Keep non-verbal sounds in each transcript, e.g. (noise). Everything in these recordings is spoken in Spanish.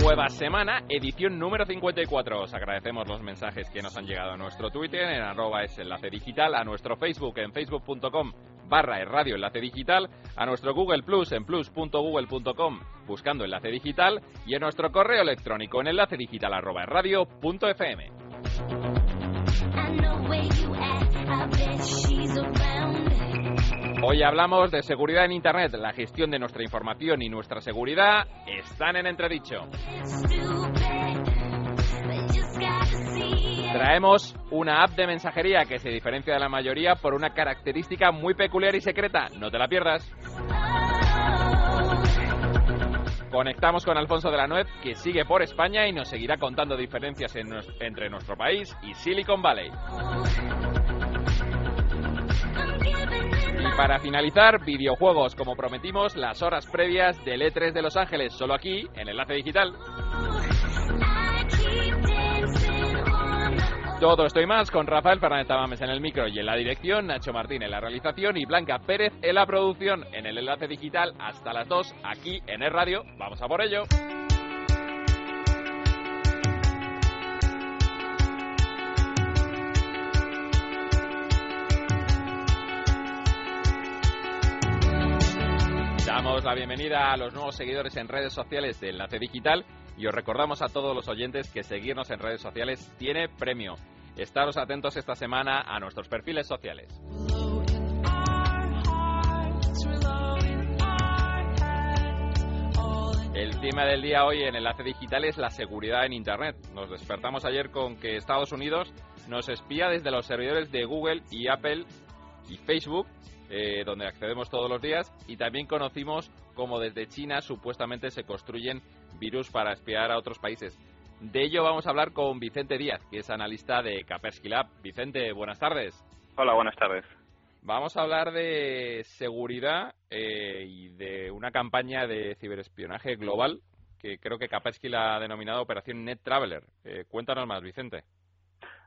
Nueva semana, edición número 54. Os agradecemos los mensajes que nos han llegado a nuestro Twitter en arroba es enlace digital, a nuestro Facebook en facebook.com barra radio enlace digital, a nuestro Google Plus en plus.google.com buscando enlace digital y en nuestro correo electrónico en enlace digital arroba radio.fm. Hoy hablamos de seguridad en Internet. La gestión de nuestra información y nuestra seguridad están en entredicho. Traemos una app de mensajería que se diferencia de la mayoría por una característica muy peculiar y secreta. No te la pierdas. Conectamos con Alfonso de la Nuez, que sigue por España y nos seguirá contando diferencias entre nuestro país y Silicon Valley. Y para finalizar, videojuegos, como prometimos, las horas previas del E3 de Los Ángeles, solo aquí, en Enlace Digital. Todo esto y más con Rafael Fernández Tamames en el micro y en la dirección, Nacho Martín en la realización y Blanca Pérez en la producción en el enlace digital hasta las 2 aquí en el radio. Vamos a por ello. Damos la bienvenida a los nuevos seguidores en redes sociales de Enlace Digital y os recordamos a todos los oyentes que seguirnos en redes sociales tiene premio. Estaros atentos esta semana a nuestros perfiles sociales. El tema del día hoy en Enlace Digital es la seguridad en Internet. Nos despertamos ayer con que Estados Unidos nos espía desde los servidores de Google y Apple y Facebook, eh, donde accedemos todos los días, y también conocimos cómo desde China supuestamente se construyen virus para espiar a otros países. De ello vamos a hablar con Vicente Díaz, que es analista de Kaspersky Lab. Vicente, buenas tardes. Hola, buenas tardes. Vamos a hablar de seguridad eh, y de una campaña de ciberespionaje global que creo que Kaspersky la ha denominado Operación Net Traveler. Eh, cuéntanos más, Vicente.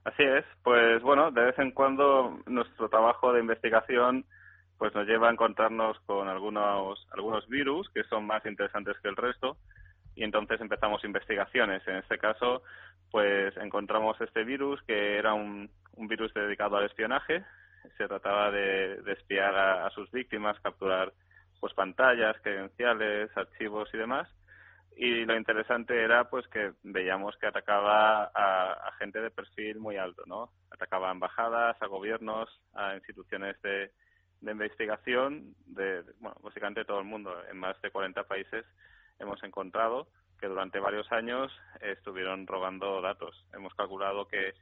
Así es, pues bueno, de vez en cuando nuestro trabajo de investigación pues nos lleva a encontrarnos con algunos algunos virus que son más interesantes que el resto y entonces empezamos investigaciones. En este caso, pues encontramos este virus que era un, un virus dedicado al espionaje. Se trataba de, de espiar a, a, sus víctimas, capturar pues pantallas, credenciales, archivos y demás. Y lo interesante era pues que veíamos que atacaba a, gente de perfil muy alto, ¿no? Atacaba a embajadas, a gobiernos, a instituciones de, de investigación de, bueno, básicamente todo el mundo. En más de 40 países hemos encontrado que durante varios años estuvieron robando datos. Hemos calculado que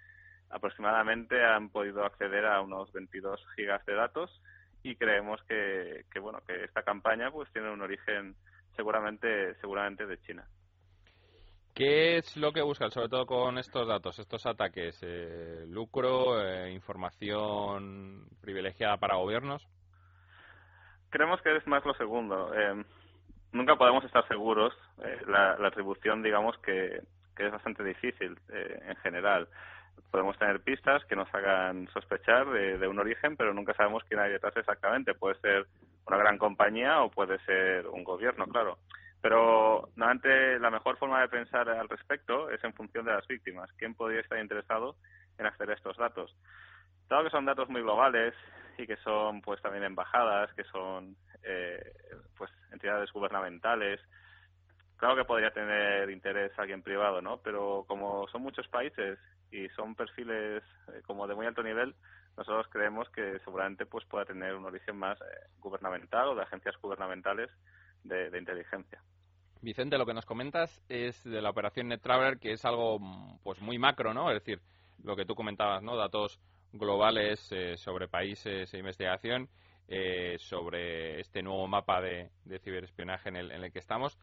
aproximadamente han podido acceder a unos 22 gigas de datos y creemos que, que bueno que esta campaña pues tiene un origen seguramente seguramente de China. ¿Qué es lo que buscan, sobre todo con estos datos, estos ataques? Eh, ¿Lucro, eh, información privilegiada para gobiernos? Creemos que es más lo segundo. Eh, nunca podemos estar seguros. Eh, la, la, atribución, digamos, que, es bastante difícil eh, en general. Podemos tener pistas que nos hagan sospechar de, un origen, pero nunca sabemos quién hay detrás exactamente. Puede ser una gran compañía o puede ser un gobierno, claro. Pero normalmente la mejor forma de pensar al respecto es en función de las víctimas. ¿Quién podría estar interesado en acceder a estos datos? Dado que son datos muy globales y que son pues también embajadas, que son eh, pues entidades gubernamentales, claro que podría tener interés alguien privado, ¿no? Pero como son muchos países y son perfiles eh, como de muy alto nivel, nosotros creemos que seguramente pues pueda tener un origen más eh, gubernamental o de agencias gubernamentales de, inteligencia. Vicente, lo que nos comentas es de la operación NetTraveler, que es algo pues muy macro, ¿no? Es decir, lo que tú comentabas, ¿no? Datos globales eh, sobre países e investigación, eh, sobre este nuevo mapa de, de ciberespionaje en el, en el, que estamos.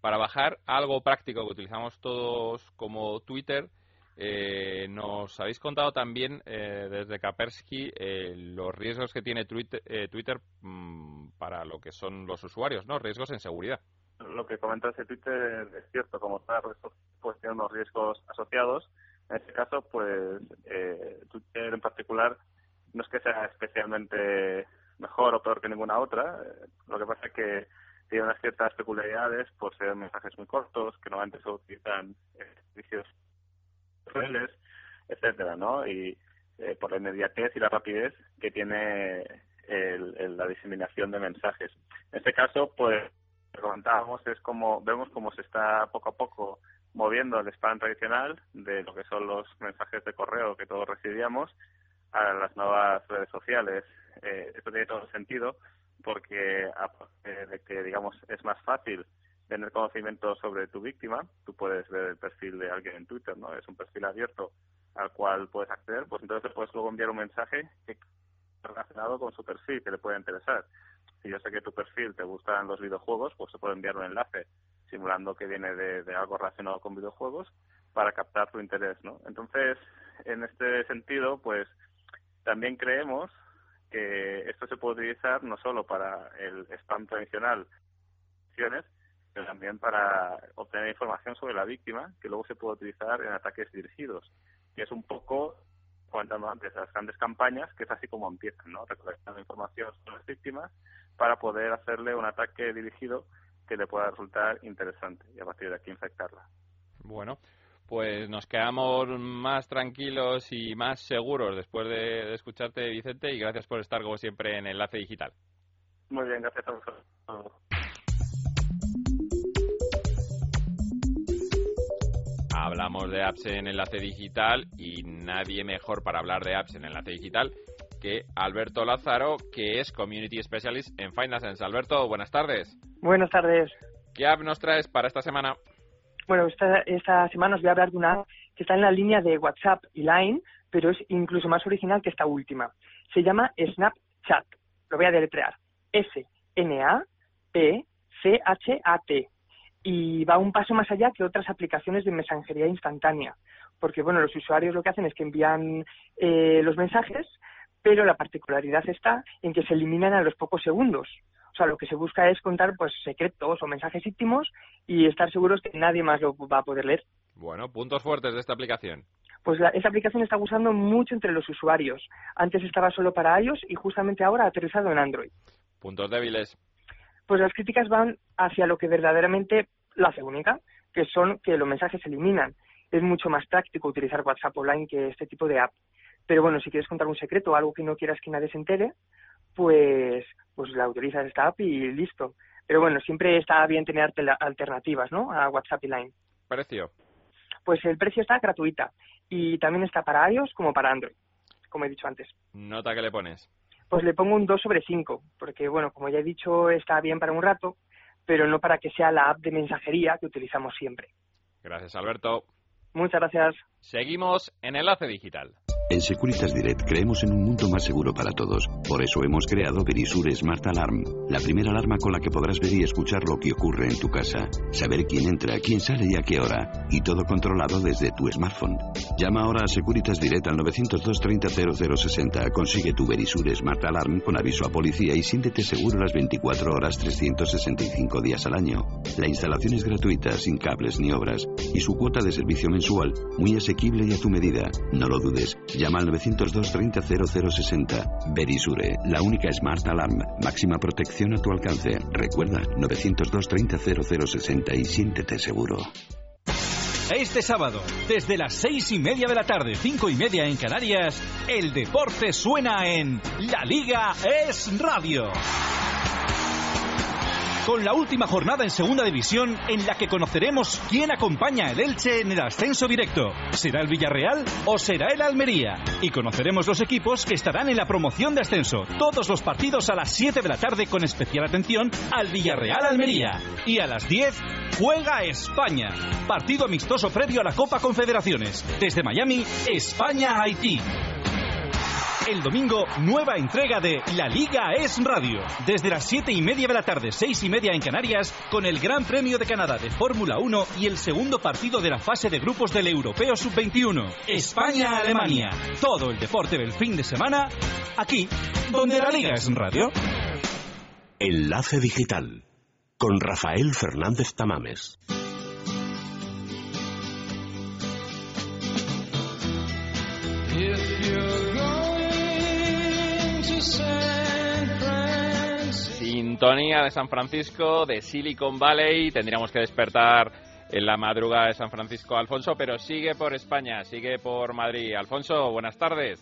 Para bajar algo práctico que utilizamos todos como Twitter, Eh, nos habéis contado también eh, desde Kaspersky eh, los riesgos que tiene Twitter, Twitter mm, para lo que son los usuarios, ¿no? Riesgos en seguridad. Lo que comentas de Twitter es cierto, como todas pues tiene unos riesgos asociados. En este caso, pues Twitter en particular no es que sea especialmente mejor o peor que ninguna otra. lo que pasa es que tiene unas ciertas peculiaridades por ser mensajes muy cortos, que normalmente se utilizan servicios reales, etcétera, ¿no? Y eh, por la inmediatez y la rapidez que tiene el, la diseminación de mensajes. En este caso, pues, comentábamos, es como, vemos cómo se está poco a poco moviendo el spam tradicional de lo que son los mensajes de correo que todos recibíamos a las nuevas redes sociales. Eh, esto tiene todo sentido porque de que digamos es más fácil tener conocimiento sobre tu víctima, tú puedes ver el perfil de alguien en Twitter, ¿no? Es un perfil abierto al cual puedes acceder, pues entonces puedes luego enviar un mensaje relacionado con su perfil que le puede interesar. Si yo sé que tu perfil te gustan los videojuegos, pues se puede enviar un enlace simulando que viene de, de algo relacionado con videojuegos para captar tu interés, ¿no? Entonces, en este sentido, pues también creemos que esto se puede utilizar no solo para el spam tradicional, pero también para obtener información sobre la víctima que luego se puede utilizar en ataques dirigidos, que es un poco, comentando antes, las grandes campañas, que es así como empiezan, ¿no? Recolectando información sobre las víctimas para poder hacerle un ataque dirigido que le pueda resultar interesante y a partir de aquí infectarla. Bueno, pues nos quedamos más tranquilos y más seguros después de, escucharte, Vicente, y gracias por estar como siempre en Enlace Digital. Muy bien, gracias a vosotros. Hablamos de apps en Enlace Digital y nadie mejor para hablar de apps en Enlace Digital que Alberto Lázaro, que es Community Specialist en Finance. Alberto, buenas tardes. Buenas tardes. ¿Qué app nos traes para esta semana? Bueno, esta, esta semana os voy a hablar de una app que está en la línea de WhatsApp y Line, pero es incluso más original que esta última. Se llama Snapchat. Lo voy a deletrear. S-N-A-P-C-H-A-T. Y va un paso más allá que otras aplicaciones de mensajería instantánea. Porque, bueno, los usuarios lo que hacen es que envían eh, los mensajes, pero la particularidad está en que se eliminan a los pocos segundos. O sea, lo que se busca es contar pues secretos o mensajes íntimos y estar seguros que nadie más lo va a poder leer. Bueno, puntos fuertes de esta aplicación. Pues esta aplicación está gustando mucho entre los usuarios. Antes estaba solo para iOS y justamente ahora ha aterrizado en Android. Puntos débiles. Pues las críticas van hacia lo que verdaderamente la única, que son que los mensajes se eliminan. Es mucho más práctico utilizar WhatsApp Online que este tipo de app. Pero bueno, si quieres contar un secreto o algo que no quieras que nadie se entere, pues, pues la utilizas esta app y listo. Pero bueno, siempre está bien tener alternativas, ¿no? A WhatsApp y Line. ¿Precio? Pues el precio está gratuita y también está para iOS como para Android, como he dicho antes. ¿Nota que le pones? Pues le pongo un 2 sobre 5, porque bueno, como ya he dicho, está bien para un rato, pero no para que sea la app de mensajería que utilizamos siempre. Gracias, Alberto. Muchas gracias. Seguimos en Enlace Digital. En Securitas Direct creemos en un mundo más seguro para todos. Por eso hemos creado Verisure Smart Alarm, la primera alarma con la que podrás ver y escuchar lo que ocurre en tu casa, saber quién entra, quién sale y a qué hora, y todo controlado desde tu smartphone. Llama ahora a Securitas Direct al 902 30 0060. Consigue tu Verisure Smart Alarm con aviso a policía y siéntete seguro las 24 horas 365 días al año. La instalación es gratuita, sin cables ni obras, y su cuota de servicio mensual muy asequible y a tu medida. No lo dudes. Llama al 902 30 0060. Verisure, la única Smart Alarm. Máxima protección a tu alcance. Recuerda, 902 30 0060 y siéntete seguro. Este sábado, desde las seis y media de la tarde, cinco y media en Canarias, el deporte suena en La Liga es Radio con la última jornada en Segunda División en la que conoceremos quién acompaña al Elche en el ascenso directo. ¿Será el Villarreal o será el Almería? Y conoceremos los equipos que estarán en la promoción de ascenso. Todos los partidos a las 7 de la tarde con especial atención al Villarreal Almería. Y a las 10 juega España. Partido amistoso previo a la Copa Confederaciones. Desde Miami, España-Haití. El domingo, nueva entrega de La Liga es Radio. Desde las 7 y media de la tarde, 6 y media en Canarias, con el Gran Premio de Canadá de Fórmula 1 y el segundo partido de la fase de grupos del Europeo Sub-21. España-Alemania. Todo el deporte del fin de semana, aquí, donde La Liga es Radio. Enlace Digital con Rafael Fernández Tamames. Sintonía de San Francisco, de Silicon Valley. Tendríamos que despertar en la madrugada de San Francisco Alfonso, pero sigue por España, sigue por Madrid. Alfonso, buenas tardes.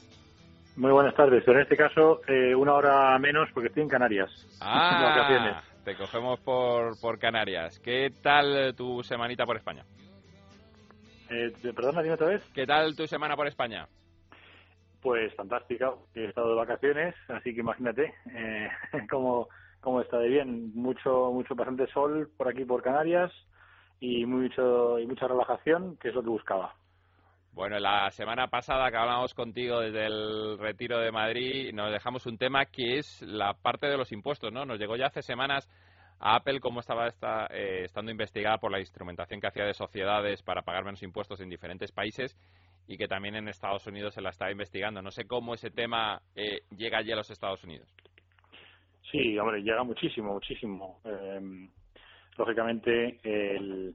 Muy buenas tardes, pero en este caso eh, una hora menos porque estoy en Canarias. Ah, (laughs) te cogemos por, por Canarias. ¿Qué tal tu semanita por España? Eh, perdona, dime otra vez. ¿Qué tal tu semana por España? Pues fantástica. He estado de vacaciones, así que imagínate eh, (laughs) cómo, cómo está de bien. Mucho, mucho, bastante sol por aquí por Canarias y mucho y mucha relajación, que es lo que buscaba. Bueno, la semana pasada que hablamos contigo desde el retiro de Madrid, nos dejamos un tema que es la parte de los impuestos, ¿no? Nos llegó ya hace semanas a Apple cómo estaba esta, eh, estando investigada por la instrumentación que hacía de sociedades para pagar menos impuestos en diferentes países y que también en Estados Unidos se la estaba investigando. No sé cómo ese tema eh, llega allí a los Estados Unidos. Sí, hombre, llega muchísimo, muchísimo. Eh, lógicamente, el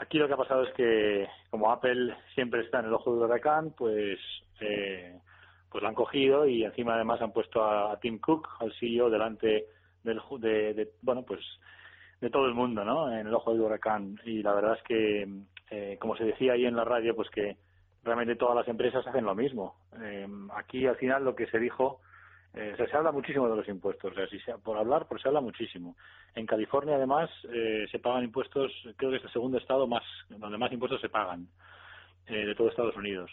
Aquí lo que ha pasado es que como Apple siempre está en el ojo del huracán, pues eh, pues la han cogido y encima además han puesto a, Tim Cook, al CEO, delante del de, bueno pues de todo el mundo, ¿no? En el ojo del huracán y la verdad es que eh, como se decía ahí en la radio, pues que realmente todas las empresas hacen lo mismo. Eh, aquí al final lo que se dijo eh, se habla muchísimo de los impuestos, o sea, por hablar, pues se habla muchísimo. En California, además, eh, se pagan impuestos, creo que es el segundo estado más donde más impuestos se pagan eh, de todo Estados Unidos.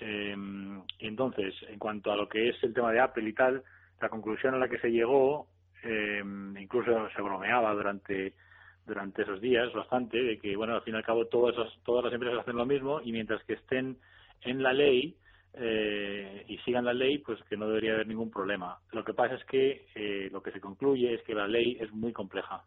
Y entonces, en cuanto a lo que es el tema de Apple y tal, la conclusión a la que se llegó, eh, incluso se bromeaba durante durante esos días bastante, de que, bueno, al fin y al cabo todas, todas las empresas hacen lo mismo y mientras que estén en la ley, eh, y sigan la ley, pues que no debería haber ningún problema. Lo que pasa es que eh, lo que se concluye es que la ley es muy compleja.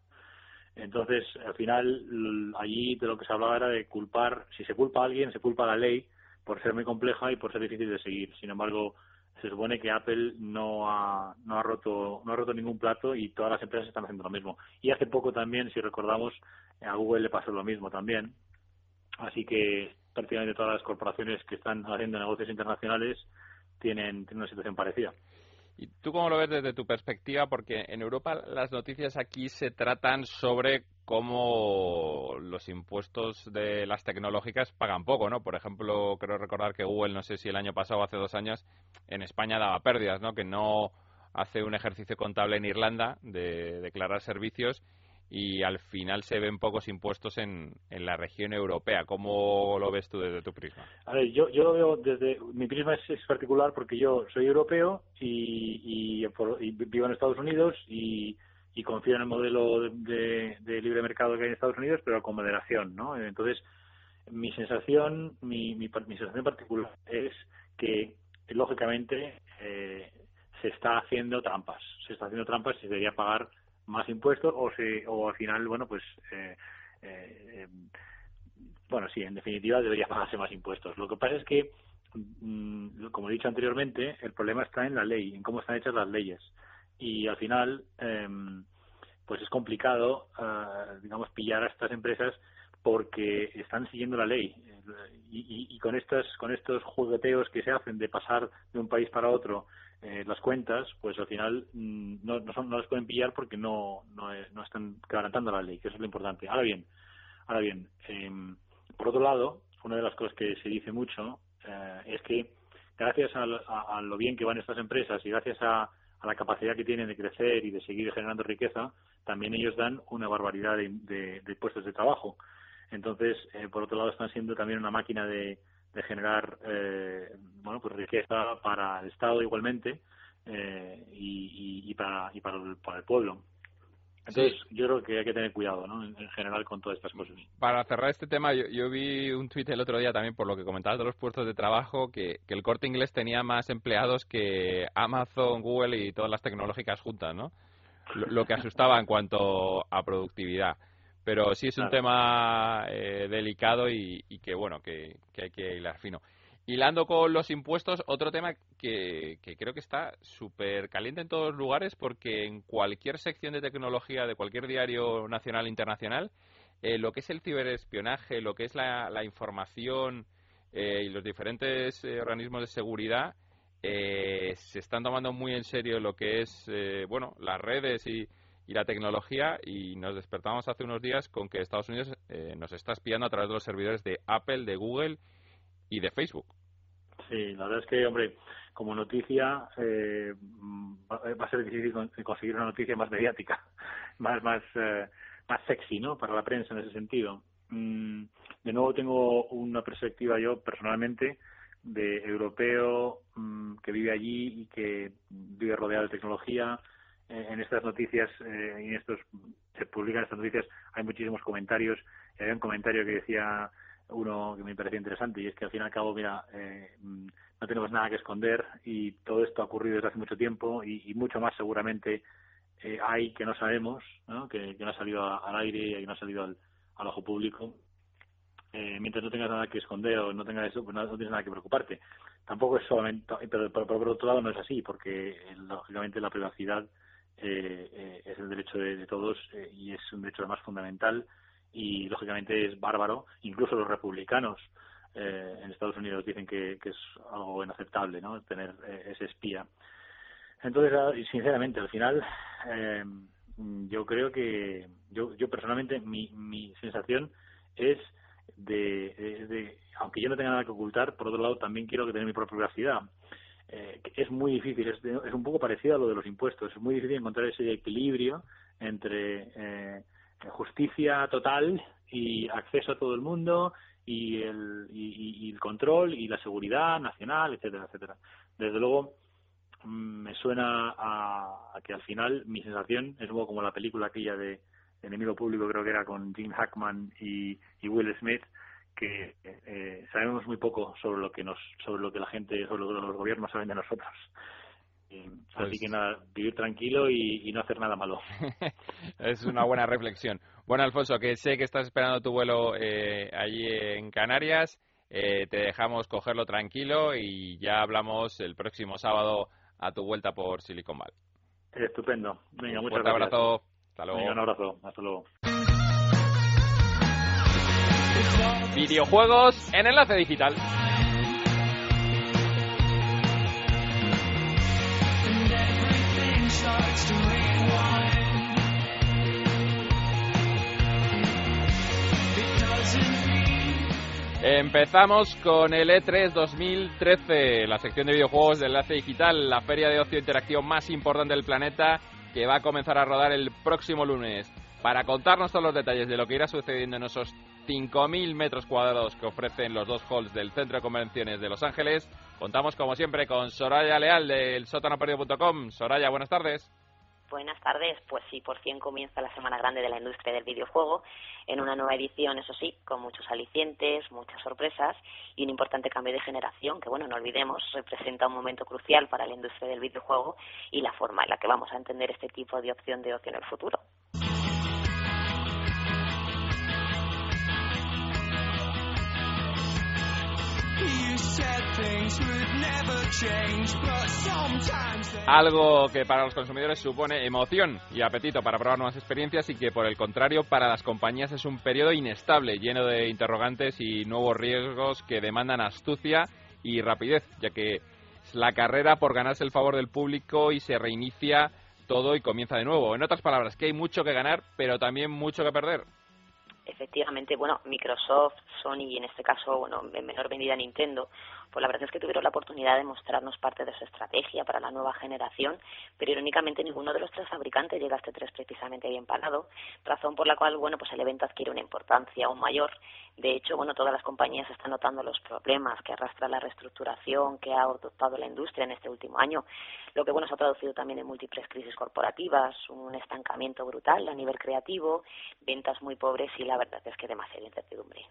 Entonces, al final, allí de lo que se hablaba era de culpar, si se culpa a alguien, se culpa a la ley por ser muy compleja y por ser difícil de seguir. Sin embargo, se supone que Apple no ha, no ha roto no ha roto ningún plato y todas las empresas están haciendo lo mismo. Y hace poco también, si recordamos, a Google le pasó lo mismo también. Así que prácticamente todas las corporaciones que están haciendo negocios internacionales tienen, una situación parecida. ¿Y tú cómo lo ves desde tu perspectiva? Porque en Europa las noticias aquí se tratan sobre cómo los impuestos de las tecnológicas pagan poco, ¿no? Por ejemplo, creo recordar que Google, no sé si el año pasado o hace dos años, en España daba pérdidas, ¿no? Que no hace un ejercicio contable en Irlanda de declarar servicios y al final se ven pocos impuestos en, en la región europea. ¿Cómo lo ves tú desde tu prisma? A ver, yo, yo lo veo desde. Mi prisma es, particular porque yo soy europeo y, y, vivo en Estados Unidos y, y confío en el modelo de, de, libre mercado que hay en Estados Unidos, pero con moderación, ¿no? Entonces, mi sensación, mi, mi sensación particular es que, lógicamente, eh, se está haciendo trampas. Se está haciendo trampas y se debería pagar más impuestos o se o al final bueno pues eh, eh, bueno sí en definitiva debería pagarse más impuestos. Lo que pasa es que mm, como he dicho anteriormente el problema está en la ley en cómo están hechas las leyes. Y al final em, pues es complicado eh, digamos pillar a estas empresas porque están siguiendo la ley. Y, y, con estas con estos jugueteos que se hacen de pasar de un país para otro eh, las cuentas, pues al final mm, no, no, son, no las pueden pillar porque no, no, no están garantando la ley, que eso es lo importante. Ahora bien, ahora bien, eh, por otro lado, una de las cosas que se dice mucho eh, es que gracias a, a, lo bien que van estas empresas y gracias a, a, la capacidad que tienen de crecer y de seguir generando riqueza, también ellos dan una barbaridad de, de puestos de trabajo. Entonces, eh, por otro lado, están siendo también una máquina de, de generar eh, bueno pues riqueza para el Estado igualmente eh, y, y, para y para el, para el pueblo Entonces, yo creo que hay que tener cuidado, ¿no? En, general con todas estas cosas. Para cerrar este tema, yo, vi un tuit el otro día también, por lo que comentabas de los puestos de trabajo, que, el corte inglés tenía más empleados que Amazon, Google y todas las tecnológicas juntas, ¿no? Lo, que asustaba en cuanto a productividad. Pero sí es un tema eh, delicado y, que, bueno, que, que hay que hilar fino. Hilando con los impuestos, otro tema que, creo que está súper caliente en todos los lugares porque en cualquier sección de tecnología de cualquier diario nacional e internacional, eh, lo que es el ciberespionaje, lo que es la, información eh, y los diferentes eh, organismos de seguridad se están tomando muy en serio lo que es bueno las redes y, y, la tecnología y nos despertamos hace unos días con que Estados Unidos nos está espiando a través de los servidores de Apple, de Google y de Facebook. Sí, la verdad es que, hombre, como noticia eh, va a ser difícil conseguir una noticia más mediática, (laughs) más más eh, más sexy, ¿no? Para la prensa en ese sentido. Mm, de nuevo tengo una perspectiva yo personalmente de europeo mm, que vive allí y que vive rodeado de tecnología. Eh, en estas noticias eh, y en estos se publican estas noticias hay muchísimos comentarios. Había un comentario que decía uno que me parecía interesante y es que al fin y al cabo, mira, eh, mm, no tenemos nada que esconder y todo esto ha ocurrido desde hace mucho tiempo y, mucho más seguramente eh, hay que no sabemos, ¿no? Que, no ha salido al aire y que no ha salido al, ojo público. Eh, mientras no tengas nada que esconder o no tengas eso, pues no, tienes nada que preocuparte. Tampoco es solamente, pero, por otro lado no es así, porque lógicamente la privacidad es el derecho de, todos y es un derecho más fundamental y lógicamente es bárbaro. Incluso los republicanos eh, en Estados Unidos dicen que, es algo inaceptable, ¿no? Tener eh, ese espía. Entonces, ah, sinceramente, al final, eh, yo creo que, yo, yo personalmente, mi, mi sensación es de, de, aunque yo no tenga nada que ocultar, por otro lado, también quiero que tenga mi propia privacidad. Eh, es muy difícil, es, es, un poco parecido a lo de los impuestos, es muy difícil encontrar ese equilibrio entre eh, justicia total y acceso a todo el mundo y el, y, el control y la seguridad nacional, etcétera, etcétera. Desde luego, mm, me suena a, que al final mi sensación es un poco como la película aquella de Enemigo Público, creo que era con Jim Hackman y, Will Smith, que eh, sabemos muy poco sobre lo que nos, sobre lo que la gente, sobre lo que los gobiernos saben de nosotros. Así pues que nada, vivir tranquilo y, no hacer nada malo. (laughs) es una buena reflexión. Bueno, Alfonso, que sé que estás esperando tu vuelo eh, allí en Canarias. Eh, te dejamos cogerlo tranquilo y ya hablamos el próximo sábado a tu vuelta por Silicon Valley. Estupendo. Venga, muchas Un abrazo. Hasta luego. un abrazo. Hasta luego. Videojuegos en enlace digital. Empezamos con el E3 2013, la sección de videojuegos del Enlace Digital, la feria de ocio interactivo más importante del planeta que va a comenzar a rodar el próximo lunes. Para contarnos todos los detalles de lo que irá sucediendo en esos 5.000 metros cuadrados que ofrecen los dos halls del Centro de Convenciones de Los Ángeles, contamos como siempre con Soraya Leal del sótanoperdio.com. Soraya, buenas tardes. Buenas tardes. Pues sí, por fin comienza la Semana Grande de la Industria del Videojuego en una nueva edición, eso sí, con muchos alicientes, muchas sorpresas y un importante cambio de generación que, bueno, no olvidemos, representa un momento crucial para la industria del videojuego y la forma en la que vamos a entender este tipo de opción de ocio en el futuro. Algo que para los consumidores supone emoción y apetito para probar nuevas experiencias y que por el contrario para las compañías es un periodo inestable, lleno de interrogantes y nuevos riesgos que demandan astucia y rapidez, ya que es la carrera por ganarse el favor del público y se reinicia todo y comienza de nuevo. En otras palabras, que hay mucho que ganar, pero también mucho que perder efectivamente, bueno, Microsoft, Sony y en este caso, bueno, en menor medida Nintendo, pues la verdad es que tuvieron la oportunidad de mostrarnos parte de su estrategia para la nueva generación, pero irónicamente ninguno de los tres fabricantes llega a este 3 precisamente bien parado, razón por la cual, bueno, pues el evento adquiere una importancia aún mayor. De hecho, bueno, todas las compañías están notando los problemas que arrastra la reestructuración que ha adoptado la industria en este último año, lo que, bueno, se ha traducido también en múltiples crisis corporativas, un estancamiento brutal a nivel creativo, ventas muy pobres y la verdad es que demasiada incertidumbre.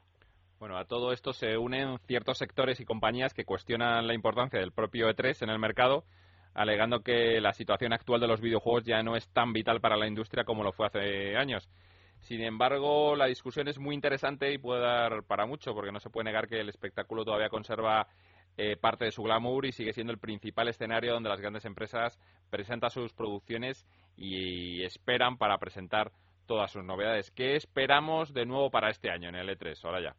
Bueno, a todo esto se unen ciertos sectores y compañías que cuestionan la importancia del propio E3 en el mercado, alegando que la situación actual de los videojuegos ya no es tan vital para la industria como lo fue hace años. Sin embargo, la discusión es muy interesante y puede dar para mucho, porque no se puede negar que el espectáculo todavía conserva eh, parte de su glamour y sigue siendo el principal escenario donde las grandes empresas presentan sus producciones y esperan para presentar todas sus novedades. ¿Qué esperamos de nuevo para este año en el E3? Ahora ya.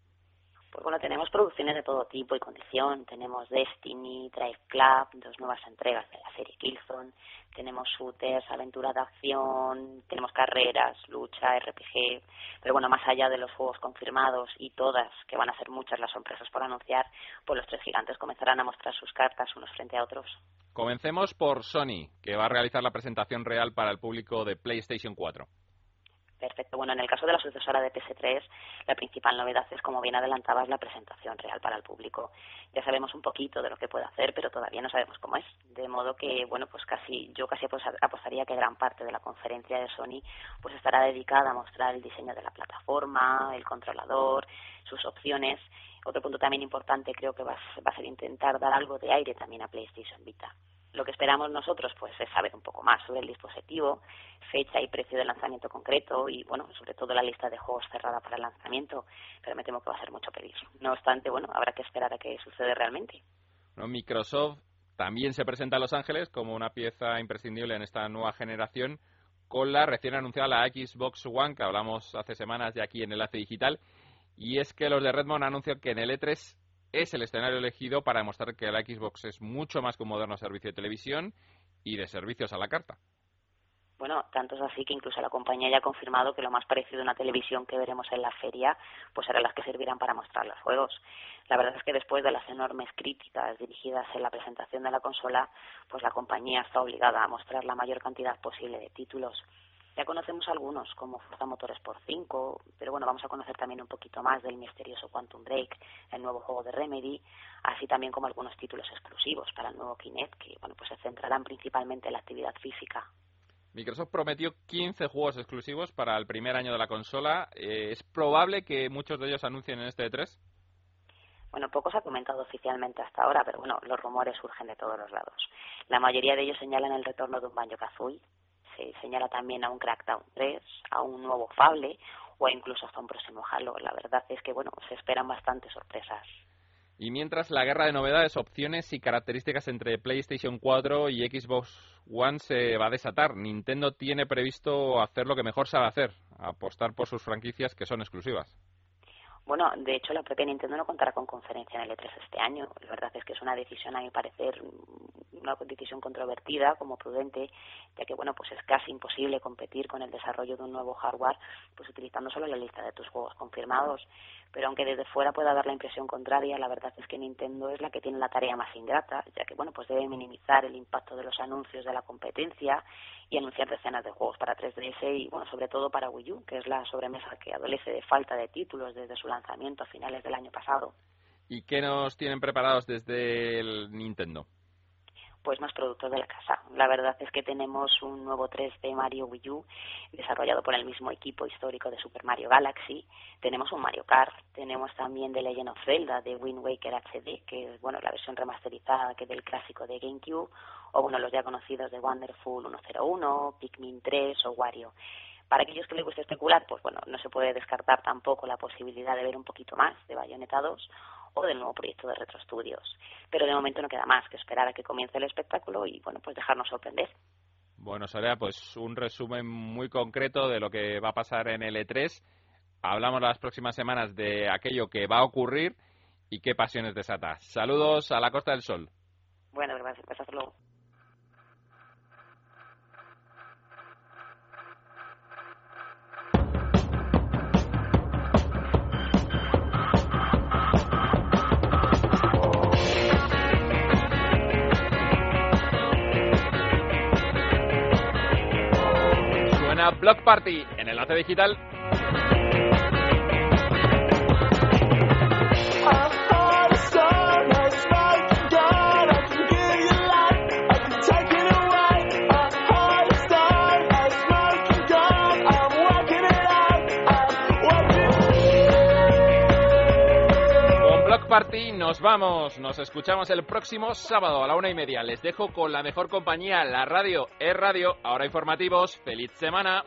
Pues bueno, tenemos producciones de todo tipo y condición. Tenemos Destiny, Drive Club, dos nuevas entregas de la serie Killzone. Tenemos shooters, aventura de acción, tenemos carreras, lucha, RPG. Pero bueno, más allá de los juegos confirmados y todas, que van a ser muchas las sorpresas por anunciar, pues los tres gigantes comenzarán a mostrar sus cartas unos frente a otros. Comencemos por Sony, que va a realizar la presentación real para el público de PlayStation 4. Perfecto. Bueno, en el caso de la sucesora de PS3, la principal novedad es, como bien adelantabas, la presentación real para el público. Ya sabemos un poquito de lo que puede hacer, pero todavía no sabemos cómo es. De modo que, bueno, pues casi, yo casi apostaría que gran parte de la conferencia de Sony pues estará dedicada a mostrar el diseño de la plataforma, el controlador, sus opciones. Otro punto también importante creo que va a ser intentar dar algo de aire también a PlayStation Vita. Lo que esperamos nosotros pues es saber un poco más sobre el dispositivo, fecha y precio de lanzamiento concreto y bueno, sobre todo la lista de juegos cerrada para el lanzamiento, pero me temo que va a ser mucho pedir. No obstante, bueno, habrá que esperar a que suceda realmente. Microsoft también se presenta a Los Ángeles como una pieza imprescindible en esta nueva generación con la recién anunciada la Xbox One que hablamos hace semanas de aquí en Enlace Digital y es que los de Redmond anuncian que en el E3 es el escenario elegido para demostrar que la Xbox es mucho más que un moderno servicio de televisión y de servicios a la carta. Bueno, tanto es así que incluso la compañía ya ha confirmado que lo más parecido a una televisión que veremos en la feria, pues serán las que servirán para mostrar los juegos. La verdad es que después de las enormes críticas dirigidas en la presentación de la consola, pues la compañía está obligada a mostrar la mayor cantidad posible de títulos. Ya conocemos algunos, como Forza Motorsport 5, pero bueno, vamos a conocer también un poquito más del misterioso Quantum Break, el nuevo juego de Remedy, así también como algunos títulos exclusivos para el nuevo Kinect, que bueno, pues se centrarán principalmente en la actividad física. Microsoft prometió 15 juegos exclusivos para el primer año de la consola. Eh, ¿Es probable que muchos de ellos anuncien en este E3? Bueno, poco se ha comentado oficialmente hasta ahora, pero bueno, los rumores surgen de todos los lados. La mayoría de ellos señalan el retorno de un Banjo-Kazooie, se señala también a un Crackdown 3, a un nuevo Fable o incluso hasta un próximo Halo. La verdad es que, bueno, se esperan bastantes sorpresas. Y mientras la guerra de novedades, opciones y características entre PlayStation 4 y Xbox One se va a desatar, Nintendo tiene previsto hacer lo que mejor sabe hacer, apostar por sus franquicias que son exclusivas. Bueno, de hecho, la propia Nintendo no contará con conferencia en el E3 este año. La verdad es que es una decisión, a mi parecer, una decisión controvertida, como prudente, ya que, bueno, pues es casi imposible competir con el desarrollo de un nuevo hardware, pues utilizando solo la lista de tus juegos confirmados. Pero aunque desde fuera pueda dar la impresión contraria, la verdad es que Nintendo es la que tiene la tarea más ingrata, ya que, bueno, pues debe minimizar el impacto de los anuncios de la competencia y anunciar decenas de juegos para 3DS y, bueno, sobre todo para Wii U, que es la sobremesa que adolece de falta de títulos desde su lanzamiento a finales del año pasado. ¿Y qué nos tienen preparados desde el Nintendo? Pues más productos de la casa. La verdad es que tenemos un nuevo 3D Mario Wii U desarrollado por el mismo equipo histórico de Super Mario Galaxy. Tenemos un Mario Kart, tenemos también The Legend of Zelda de Wind Waker HD, que es bueno la versión remasterizada que del clásico de GameCube, o bueno los ya conocidos de Wonderful 101, Pikmin 3 o Wario. Para aquellos que les guste especular, pues bueno, no se puede descartar tampoco la posibilidad de ver un poquito más de Bayonetta 2 o del nuevo proyecto de Retro Studios. Pero de momento no queda más que esperar a que comience el espectáculo y, bueno, pues dejarnos sorprender. Bueno, Soria, pues un resumen muy concreto de lo que va a pasar en el E3. Hablamos las próximas semanas de aquello que va a ocurrir y qué pasiones desata. Saludos a la Costa del Sol. Bueno, gracias. Hasta luego. Block Party en Enlace Digital. Nos vamos, nos escuchamos el próximo sábado a la una y media. Les dejo con la mejor compañía, la radio es radio, ahora informativos. ¡Feliz semana!